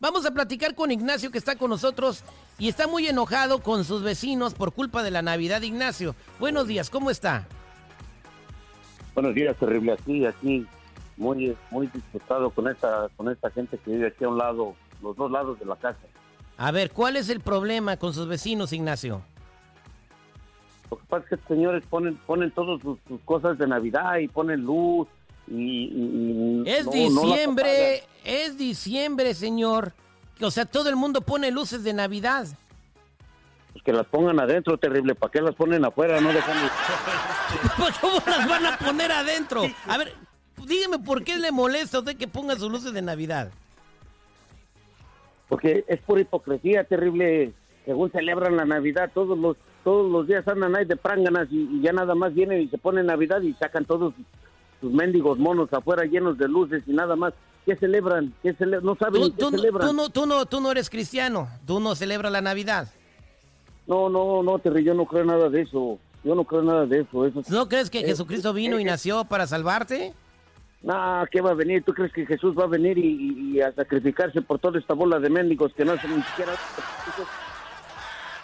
Vamos a platicar con Ignacio que está con nosotros y está muy enojado con sus vecinos por culpa de la Navidad. Ignacio, buenos días, ¿cómo está? Buenos días, terrible aquí, aquí, muy, muy disgustado con esta, con esta gente que vive aquí a un lado, los dos lados de la casa. A ver, ¿cuál es el problema con sus vecinos, Ignacio? Lo que pasa es que estos señores ponen, ponen todas sus, sus cosas de Navidad y ponen luz y... y- y Es no- no las diciembre, es diciembre, señor. O sea, todo el mundo pone luces de Navidad. Pues que las pongan adentro, terrible. ¿Para qué las ponen afuera? No dejan... ¿Cómo las van a poner adentro? A ver, dígame por qué le molesta a usted que ponga sus luces de Navidad. Porque es pura hipocresía, terrible. Según celebran la Navidad, todos los todos los días andan ahí de pránganas y, y ya nada más vienen y se ponen Navidad y sacan todos sus mendigos monos afuera llenos de luces y nada más. ¿Qué celebran? ¿Qué cele- no saben Tú, qué celebran. tú no, tú, no, tú no eres cristiano, tú no celebras la Navidad. No, no, no, Terry, yo no creo nada de eso. Yo no creo nada de eso. eso ¿No crees que Eh, Jesucristo vino y eh, nació para salvarte? Nah, ¿qué va a venir? ¿Tú crees que Jesús va a venir y, y- y a sacrificarse por toda esta bola de mendigos que no hacen ni siquiera...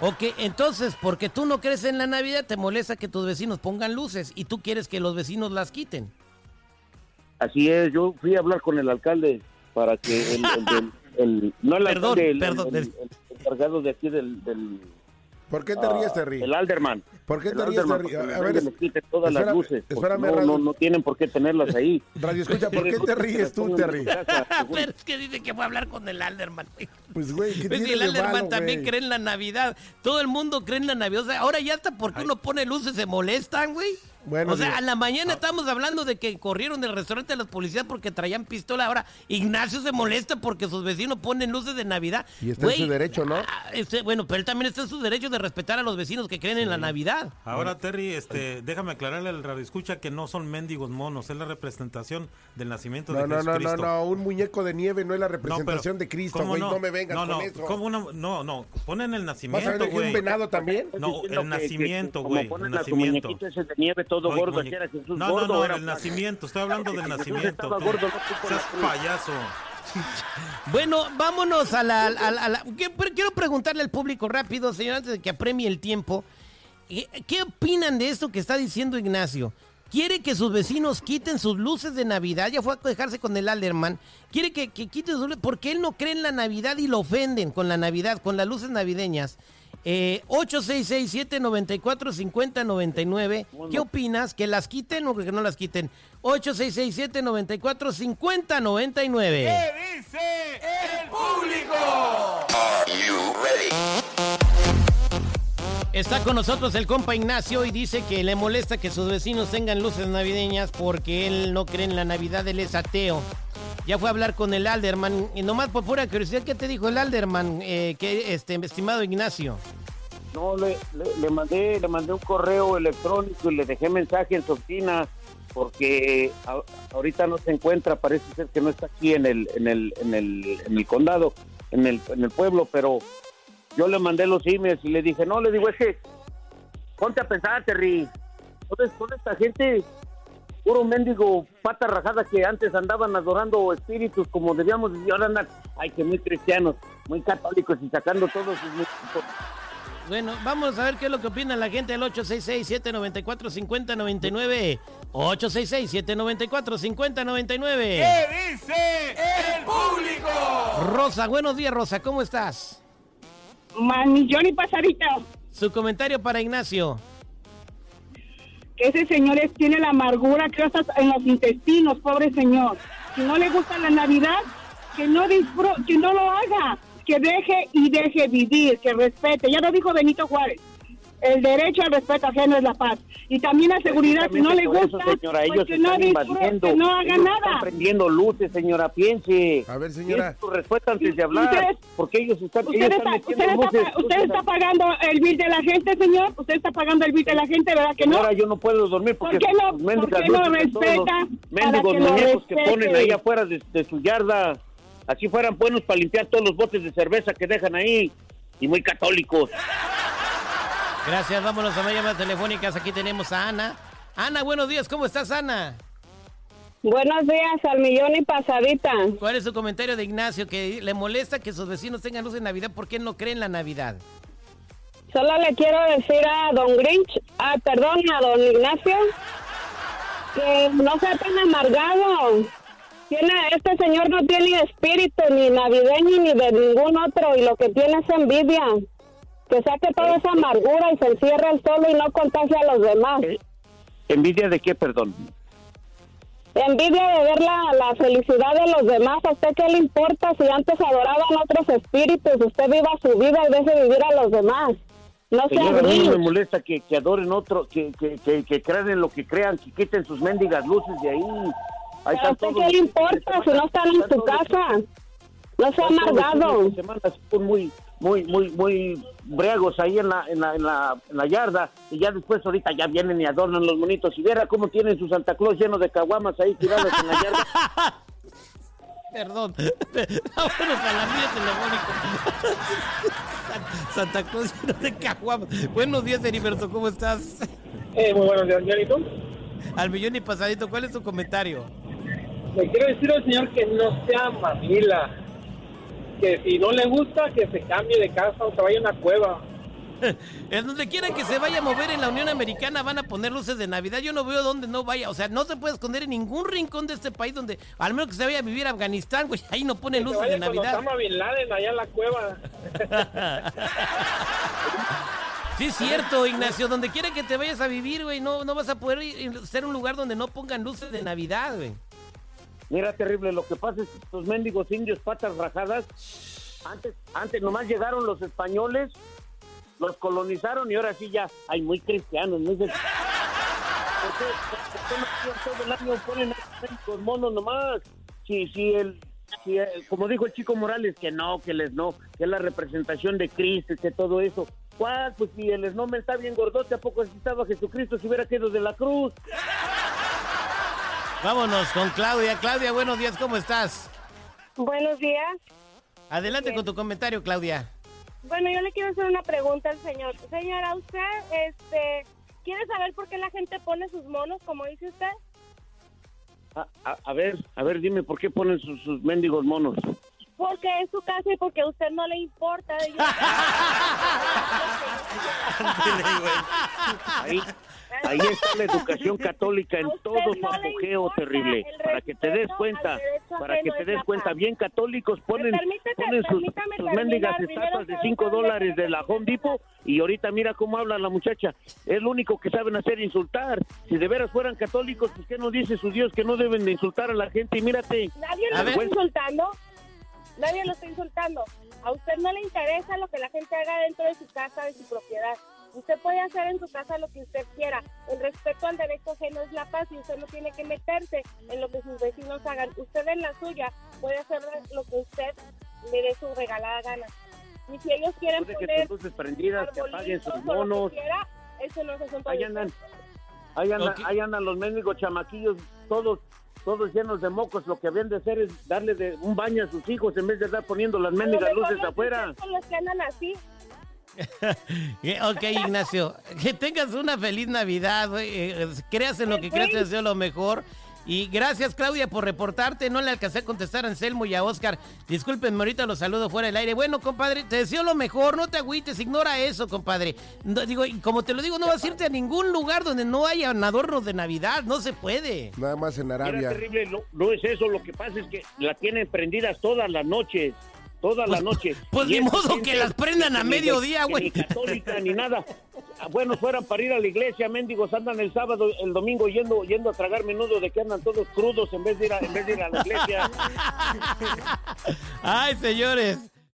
Ok, entonces, porque tú no crees en la Navidad, te molesta que tus vecinos pongan luces y tú quieres que los vecinos las quiten. Así es, yo fui a hablar con el alcalde para que el... el- el- el- no el Perdón, alcalde, el, perdón. el- el- el encargado de aquí del... del ¿Por qué te ríes, ah, Terry? El Alderman. ¿Por qué El te ríes, Terry? A ver, les quiten todas las espérame, luces. porque espérame, no, no, no tienen por qué tenerlas ahí. Radio, escucha, ¿por qué te ríes tú, Terry? Pero es que dice que voy a hablar con el Alderman. güey. Pues, güey, ¿qué Pues tiene el de Alderman malo, también güey? cree en la Navidad. Todo el mundo cree en la Navidad. O sea, ahora ya hasta porque uno pone luces se molestan, güey. O sea, a la mañana estábamos hablando de que corrieron del restaurante a los policías porque traían pistola. Ahora Ignacio se molesta porque sus vecinos ponen luces de Navidad. Y está en Güey, su derecho, ¿no? ah, este, bueno, pero él también está en su derecho de respetar a los vecinos que creen en la Navidad. Ahora, Terry, este, déjame aclararle al radio escucha que no son mendigos monos, es la representación del nacimiento No, de no, no, no, no, un muñeco de nieve no es la No, pero, representación de Cristo, ¿cómo güey, no, me vengas no, con no, eso. ¿cómo no, no, no, ponen el ¿Vas a nacimiento, ver aquí un güey. venado también? No, el nacimiento, güey, ponen el nacimiento. muñequito ese de nieve todo gordo, era Jesús no, gordo. no, no, era el nacimiento, estoy hablando del nacimiento. gordo, no Seas payaso. Bueno, vámonos a la... a la- a la- que- pero quiero preguntarle al público rápido, señor, antes de que apremie el tiempo. ¿Qué, qué opinan de esto que está diciendo Ignacio? ¿Quiere que sus vecinos quiten sus luces de Navidad? Ya fue a dejarse con el Alderman. ¿Quiere que, que quiten sus luces? Porque él no cree en la Navidad y lo ofenden con la Navidad, con las luces navideñas. Eh, 866-794-5099. ¿Qué opinas? ¿Que las quiten o que no las quiten? 866-794-5099. Está con nosotros el compa Ignacio y dice que le molesta que sus vecinos tengan luces navideñas porque él no cree en la Navidad, él es ateo. Ya fue a hablar con el Alderman y nomás por pura curiosidad, ¿qué te dijo el Alderman, eh, que, este, estimado Ignacio? No, le, le, mandé le mandé un correo electrónico y le dejé mensaje en su oficina porque ahorita no se encuentra, parece ser que no está aquí en el en el en el, en el condado, en el en el pueblo, pero yo le mandé los emails y le dije, "No, le digo, es que ponte a pensar, Terry. Toda, toda esta gente puro mendigo pata rajada que antes andaban adorando espíritus como debíamos y ahora andan, ay, que muy cristianos, muy católicos y sacando todos sus Bueno, vamos a ver qué es lo que opina la gente del 866-794-5099. 866-794-5099. ¿Qué dice el público? Rosa, buenos días, Rosa, ¿cómo estás? Más millón y pasadito. Su comentario para Ignacio. Que ese señor tiene la amargura que hasta en los intestinos, pobre señor. Si no le gusta la Navidad, que no disfrute, que no lo haga, que deje y deje vivir, que respete. Ya lo dijo Benito Juárez. El derecho al respeto ajeno es la paz. Y también la seguridad, si no le Por eso, gusta, señora, pues ellos que no están disfrute, invadiendo. que no haga ellos Están nada. prendiendo luces, señora, piense. A ver, señora. Su respuesta antes de hablar. Ustedes- porque ellos están, ellos Usted están está, usted, está, luces. pa- usted está pagando el bill de la gente, señor. Usted está pagando el bill de la gente, ¿verdad que no? Señora, yo no puedo dormir porque ¿Por qué no- por qué no respeta mendigos que muñecos que respete? ponen ahí afuera de, de su yarda. Así fueran buenos para limpiar todos los botes de cerveza que dejan ahí. Y muy católicos. Gracias, vámonos a más llamadas telefónicas. Aquí tenemos a Ana. Ana, buenos días, ¿cómo estás, Ana? Buenos días, al millón y pasadita. ¿Cuál es su comentario de Ignacio? Que le molesta que sus vecinos tengan luz de Navidad porque él no cree en la Navidad. Solo le quiero decir a don Grinch, ah, perdón, a don Ignacio, que no sea tan amargado. Tiene, este señor no tiene espíritu ni navideño ni de ningún otro y lo que tiene es envidia. Que saque toda esa amargura y se encierra el solo y no contagia a los demás. Eh, ¿Envidia de qué, perdón? Envidia de ver la, la felicidad de los demás. ¿A usted qué le importa si antes adoraban otros espíritus? Usted viva su vida y deje vivir a los demás. No sea Señora, a mí no me molesta que, que adoren otro, que, que, que, que crean en lo que crean, que quiten sus mendigas luces de ahí. Ahí ¿A usted qué le importa si no están en su casa? No todos los amargado. fines de semana son muy, muy, muy, muy briagos ahí en la, en la, en la, en la yarda y ya después ahorita ya vienen y adornan los monitos y viera cómo tienen su Santa Claus lleno de caguamas ahí tirados en la yarda. Perdón. Vámonos a la línea telefónica. Santa Claus lleno de caguamas. Buenos días, Heriberto, ¿cómo estás? Eh, muy buenos días, John, ¿y tú? Al millón y pasadito, ¿cuál es tu comentario? Le quiero decir al señor que no sea mamila. Que si no le gusta, que se cambie de casa o se vaya a una cueva. En donde quiera que se vaya a mover en la Unión Americana van a poner luces de Navidad. Yo no veo dónde no vaya. O sea, no se puede esconder en ningún rincón de este país donde, al menos que se vaya a vivir a Afganistán, güey, ahí no ponen luces de Navidad. Osama Bin Laden allá en la cueva. Sí, es cierto, Ignacio. Donde quiera que te vayas a vivir, güey, no, no vas a poder ir- ser un lugar donde no pongan luces de Navidad, güey. Mira, terrible, lo que pasa es que estos mendigos indios patas rajadas, antes, antes nomás llegaron los españoles, los colonizaron y ahora sí ya, hay muy cristianos, muy... ¿Por qué, por qué no todo el año ponen a mendigos monos nomás? Si, si el... si como dijo el chico Morales, que no, que les no, que es la representación de Cristo, que todo eso. ¿Cuál? Pues si el esnomen está bien gordote, ¿a poco si estaba Jesucristo si hubiera quedado de la cruz? Vámonos con Claudia. Claudia, buenos días, ¿cómo estás? Buenos días. Adelante Bien. con tu comentario, Claudia. Bueno, yo le quiero hacer una pregunta al señor. Señora, ¿usted este, quiere saber por qué la gente pone sus monos, como dice usted? A, a- a ver, a ver, dime, ¿por qué ponen sus, sus mendigos monos? Porque es su casa y porque a usted no le importa. Yo- Ahí, ahí está la educación católica en todo su apogeo terrible. Para que te des cuenta, para que te es des cuenta, bien católicos ponen, ponen sus, sus mendigas estatuas de sabe 5 cuál es dólares la de la Home. Depot y ahorita mira cómo habla la muchacha. Es lo único que saben hacer, insultar. Si de veras fueran católicos, pues ¿qué nos dice su Dios que no deben de insultar a la gente? Y mírate. Nadie lo está insultando. Nadie lo está insultando. A usted no le interesa lo que la gente haga dentro de su casa, de su propiedad. Usted puede hacer en su casa lo que usted quiera. El respeto al derecho ajeno es la paz y usted no tiene que meterse en lo que sus vecinos hagan. Usted en la suya puede hacer lo que usted le dé su regalada gana. Y si ellos quieren poner luces prendidas, que apaguen sus monos. quiera, eso no es asunto Ahí andan, ahí andan, Ok. ahí andan los mendigos chamaquillos, todos, todos llenos de mocos. Lo que habían de hacer es darle de un baño a sus hijos en vez de estar poniendo las mendigas luces afuera. son los que andan así. Eh, Ok, Ignacio, que tengas una feliz Navidad, güey. Eh, Creas en lo que creas, te deseo lo mejor. Y gracias, Claudia, por reportarte. No le alcancé a contestar a Anselmo y a Oscar. Discúlpenme, ahorita los saludo fuera del aire. Bueno, compadre, te deseo lo mejor. No te agüites, ignora eso, compadre. No, digo, y como te lo digo, no vas a irte a ningún lugar donde no haya adornos de Navidad. No se puede. Nada más en Arabia. terrible, no, no es eso, lo que pasa es que la tienen prendidas todas las noches, todas las noches. pues Y ni modo que las prendan a mediodía, güey. Ni católica ni nada. Ah, Bueno, fueran para ir a la iglesia, mendigos, andan el sábado, el domingo yendo yendo a tragar menudo de que andan todos crudos en vez de ir a, en vez de ir a la iglesia. Ay, señores.